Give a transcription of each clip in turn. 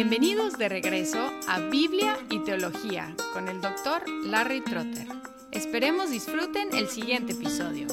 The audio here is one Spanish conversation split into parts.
Bienvenidos de regreso a Biblia y Teología con el doctor Larry Trotter. Esperemos disfruten el siguiente episodio.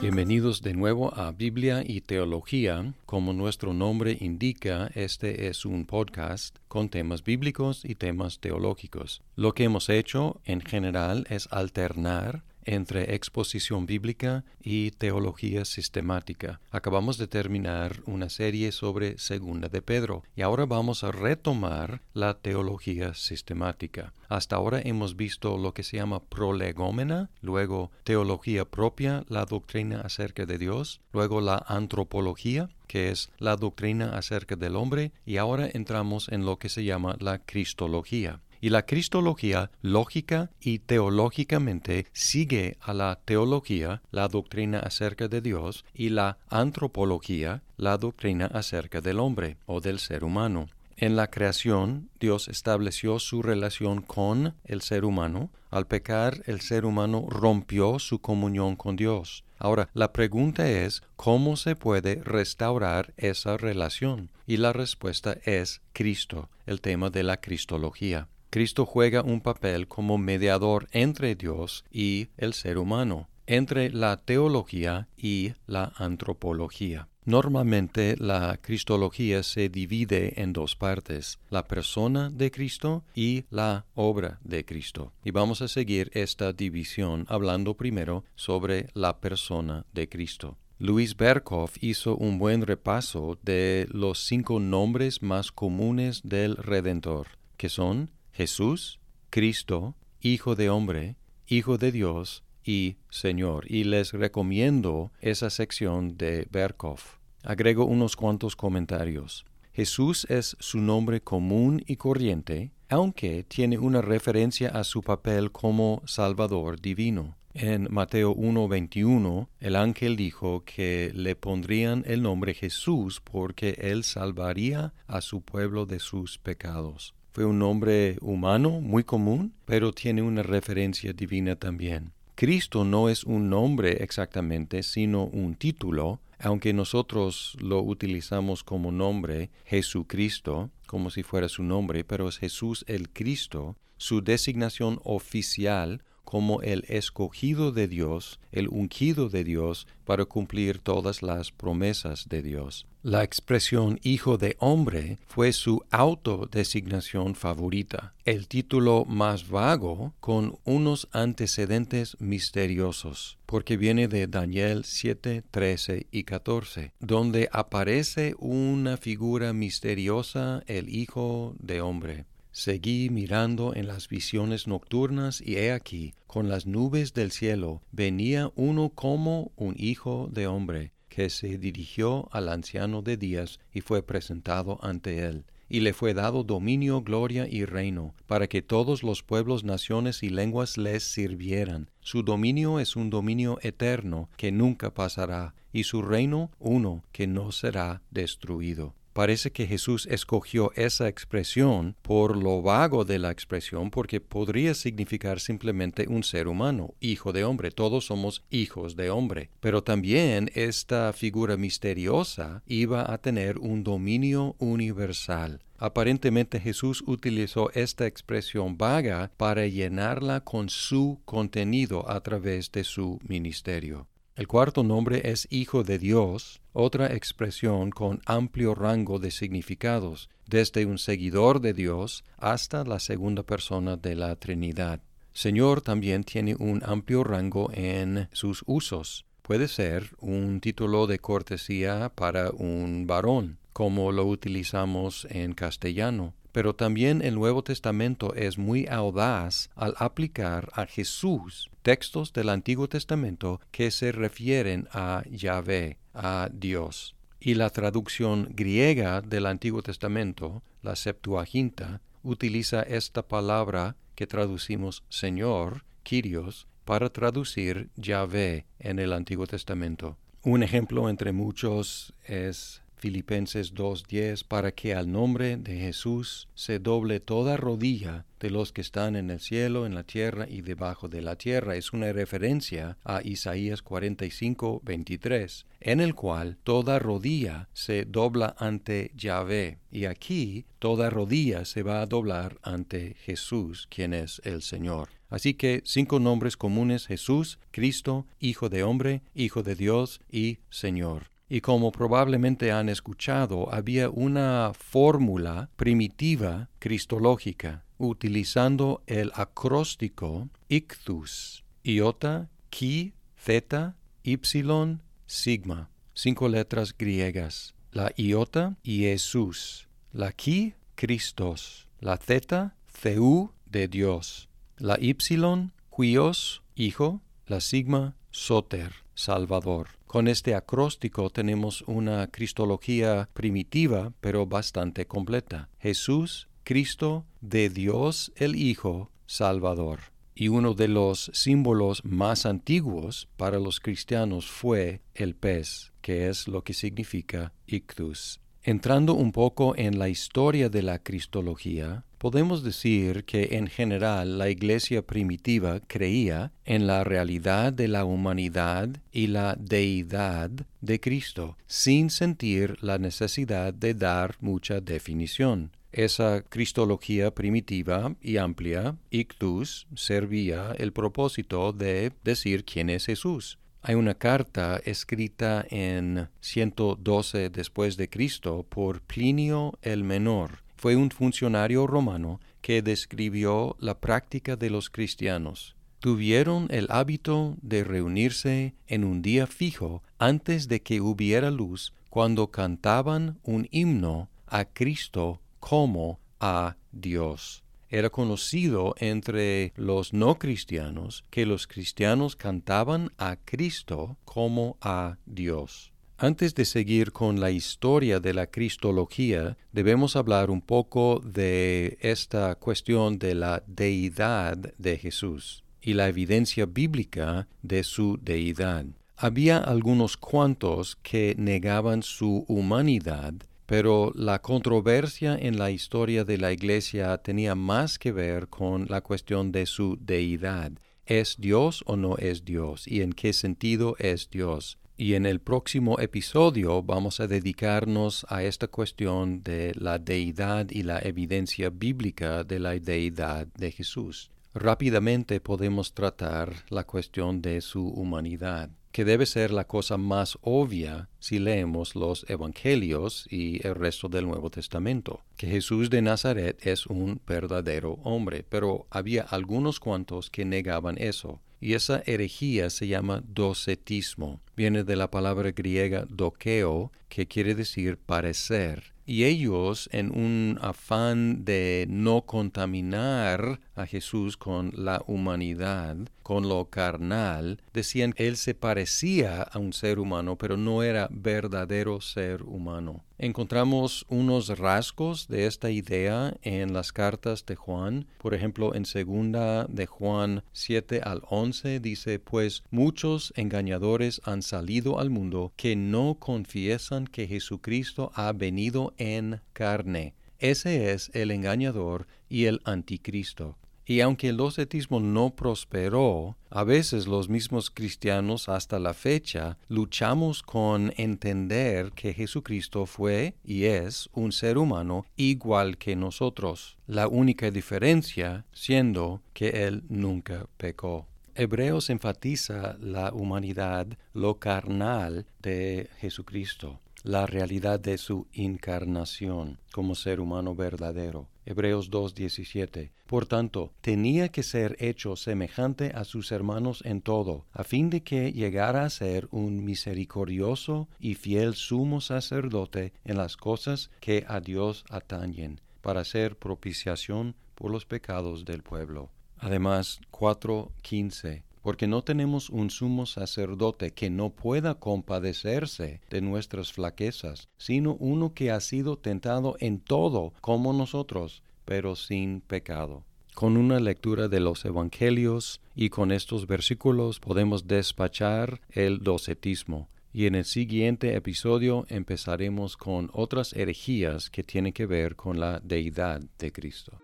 Bienvenidos de nuevo a Biblia y Teología. Como nuestro nombre indica, este es un podcast con temas bíblicos y temas teológicos. Lo que hemos hecho en general es alternar entre exposición bíblica y teología sistemática. Acabamos de terminar una serie sobre Segunda de Pedro y ahora vamos a retomar la teología sistemática. Hasta ahora hemos visto lo que se llama prolegómena, luego teología propia, la doctrina acerca de Dios, luego la antropología, que es la doctrina acerca del hombre, y ahora entramos en lo que se llama la cristología. Y la cristología lógica y teológicamente sigue a la teología, la doctrina acerca de Dios, y la antropología, la doctrina acerca del hombre o del ser humano. En la creación, Dios estableció su relación con el ser humano. Al pecar, el ser humano rompió su comunión con Dios. Ahora, la pregunta es, ¿cómo se puede restaurar esa relación? Y la respuesta es Cristo, el tema de la cristología. Cristo juega un papel como mediador entre Dios y el ser humano, entre la teología y la antropología. Normalmente la cristología se divide en dos partes, la persona de Cristo y la obra de Cristo. Y vamos a seguir esta división hablando primero sobre la persona de Cristo. Luis Berkhoff hizo un buen repaso de los cinco nombres más comunes del Redentor, que son Jesús, Cristo, Hijo de Hombre, Hijo de Dios y Señor. Y les recomiendo esa sección de Berkhoff. Agrego unos cuantos comentarios. Jesús es su nombre común y corriente, aunque tiene una referencia a su papel como Salvador divino. En Mateo 1:21, el ángel dijo que le pondrían el nombre Jesús porque él salvaría a su pueblo de sus pecados. Fue un nombre humano muy común, pero tiene una referencia divina también. Cristo no es un nombre exactamente, sino un título, aunque nosotros lo utilizamos como nombre, Jesucristo, como si fuera su nombre, pero es Jesús el Cristo, su designación oficial como el escogido de Dios, el ungido de Dios, para cumplir todas las promesas de Dios. La expresión Hijo de Hombre fue su autodesignación favorita, el título más vago con unos antecedentes misteriosos, porque viene de Daniel 7, 13 y 14, donde aparece una figura misteriosa, el Hijo de Hombre. Seguí mirando en las visiones nocturnas y he aquí, con las nubes del cielo, venía uno como un hijo de hombre, que se dirigió al anciano de días y fue presentado ante él. Y le fue dado dominio, gloria y reino, para que todos los pueblos, naciones y lenguas les sirvieran. Su dominio es un dominio eterno que nunca pasará, y su reino uno que no será destruido. Parece que Jesús escogió esa expresión por lo vago de la expresión porque podría significar simplemente un ser humano, hijo de hombre. Todos somos hijos de hombre. Pero también esta figura misteriosa iba a tener un dominio universal. Aparentemente Jesús utilizó esta expresión vaga para llenarla con su contenido a través de su ministerio. El cuarto nombre es Hijo de Dios, otra expresión con amplio rango de significados, desde un seguidor de Dios hasta la segunda persona de la Trinidad. Señor también tiene un amplio rango en sus usos. Puede ser un título de cortesía para un varón, como lo utilizamos en castellano pero también el Nuevo Testamento es muy audaz al aplicar a Jesús textos del Antiguo Testamento que se refieren a Yahvé, a Dios. Y la traducción griega del Antiguo Testamento, la Septuaginta, utiliza esta palabra que traducimos Señor, Kyrios, para traducir Yahvé en el Antiguo Testamento. Un ejemplo entre muchos es Filipenses 2.10, para que al nombre de Jesús se doble toda rodilla de los que están en el cielo, en la tierra y debajo de la tierra. Es una referencia a Isaías 45.23, en el cual toda rodilla se dobla ante Yahvé. Y aquí toda rodilla se va a doblar ante Jesús, quien es el Señor. Así que cinco nombres comunes Jesús, Cristo, Hijo de Hombre, Hijo de Dios y Señor. Y como probablemente han escuchado, había una fórmula primitiva cristológica utilizando el acróstico ictus, iota, chi, theta, y, sigma, cinco letras griegas. La iota, Jesús. La chi, Christos. La theta, Theú de Dios. La y, huios, hijo. La sigma, soter, salvador. Con este acróstico tenemos una cristología primitiva, pero bastante completa. Jesús, Cristo de Dios el Hijo, Salvador. Y uno de los símbolos más antiguos para los cristianos fue el pez, que es lo que significa ictus. Entrando un poco en la historia de la Cristología, podemos decir que en general la Iglesia primitiva creía en la realidad de la humanidad y la deidad de Cristo, sin sentir la necesidad de dar mucha definición. Esa cristología primitiva y amplia, ictus, servía el propósito de decir quién es Jesús hay una carta escrita en 112 después de Cristo por Plinio el Menor. Fue un funcionario romano que describió la práctica de los cristianos. Tuvieron el hábito de reunirse en un día fijo antes de que hubiera luz cuando cantaban un himno a Cristo como a Dios era conocido entre los no cristianos que los cristianos cantaban a Cristo como a Dios. Antes de seguir con la historia de la Cristología, debemos hablar un poco de esta cuestión de la deidad de Jesús y la evidencia bíblica de su deidad. Había algunos cuantos que negaban su humanidad pero la controversia en la historia de la Iglesia tenía más que ver con la cuestión de su deidad. ¿Es Dios o no es Dios? ¿Y en qué sentido es Dios? Y en el próximo episodio vamos a dedicarnos a esta cuestión de la deidad y la evidencia bíblica de la deidad de Jesús. Rápidamente podemos tratar la cuestión de su humanidad que debe ser la cosa más obvia si leemos los Evangelios y el resto del Nuevo Testamento, que Jesús de Nazaret es un verdadero hombre, pero había algunos cuantos que negaban eso. Y esa herejía se llama docetismo. Viene de la palabra griega dokeo, que quiere decir parecer y ellos, en un afán de no contaminar a Jesús con la humanidad, con lo carnal, decían que él se parecía a un ser humano, pero no era verdadero ser humano. Encontramos unos rasgos de esta idea en las cartas de Juan. Por ejemplo, en segunda de Juan 7 al 11 dice, pues muchos engañadores han salido al mundo que no confiesan que Jesucristo ha venido en carne. Ese es el engañador y el anticristo. Y aunque el docetismo no prosperó, a veces los mismos cristianos hasta la fecha luchamos con entender que Jesucristo fue y es un ser humano igual que nosotros, la única diferencia siendo que Él nunca pecó. Hebreos enfatiza la humanidad, lo carnal de Jesucristo la realidad de su encarnación como ser humano verdadero. Hebreos 2.17. Por tanto, tenía que ser hecho semejante a sus hermanos en todo, a fin de que llegara a ser un misericordioso y fiel sumo sacerdote en las cosas que a Dios atañen, para hacer propiciación por los pecados del pueblo. Además, 4.15 porque no tenemos un sumo sacerdote que no pueda compadecerse de nuestras flaquezas, sino uno que ha sido tentado en todo como nosotros, pero sin pecado. Con una lectura de los Evangelios y con estos versículos podemos despachar el docetismo y en el siguiente episodio empezaremos con otras herejías que tienen que ver con la deidad de Cristo.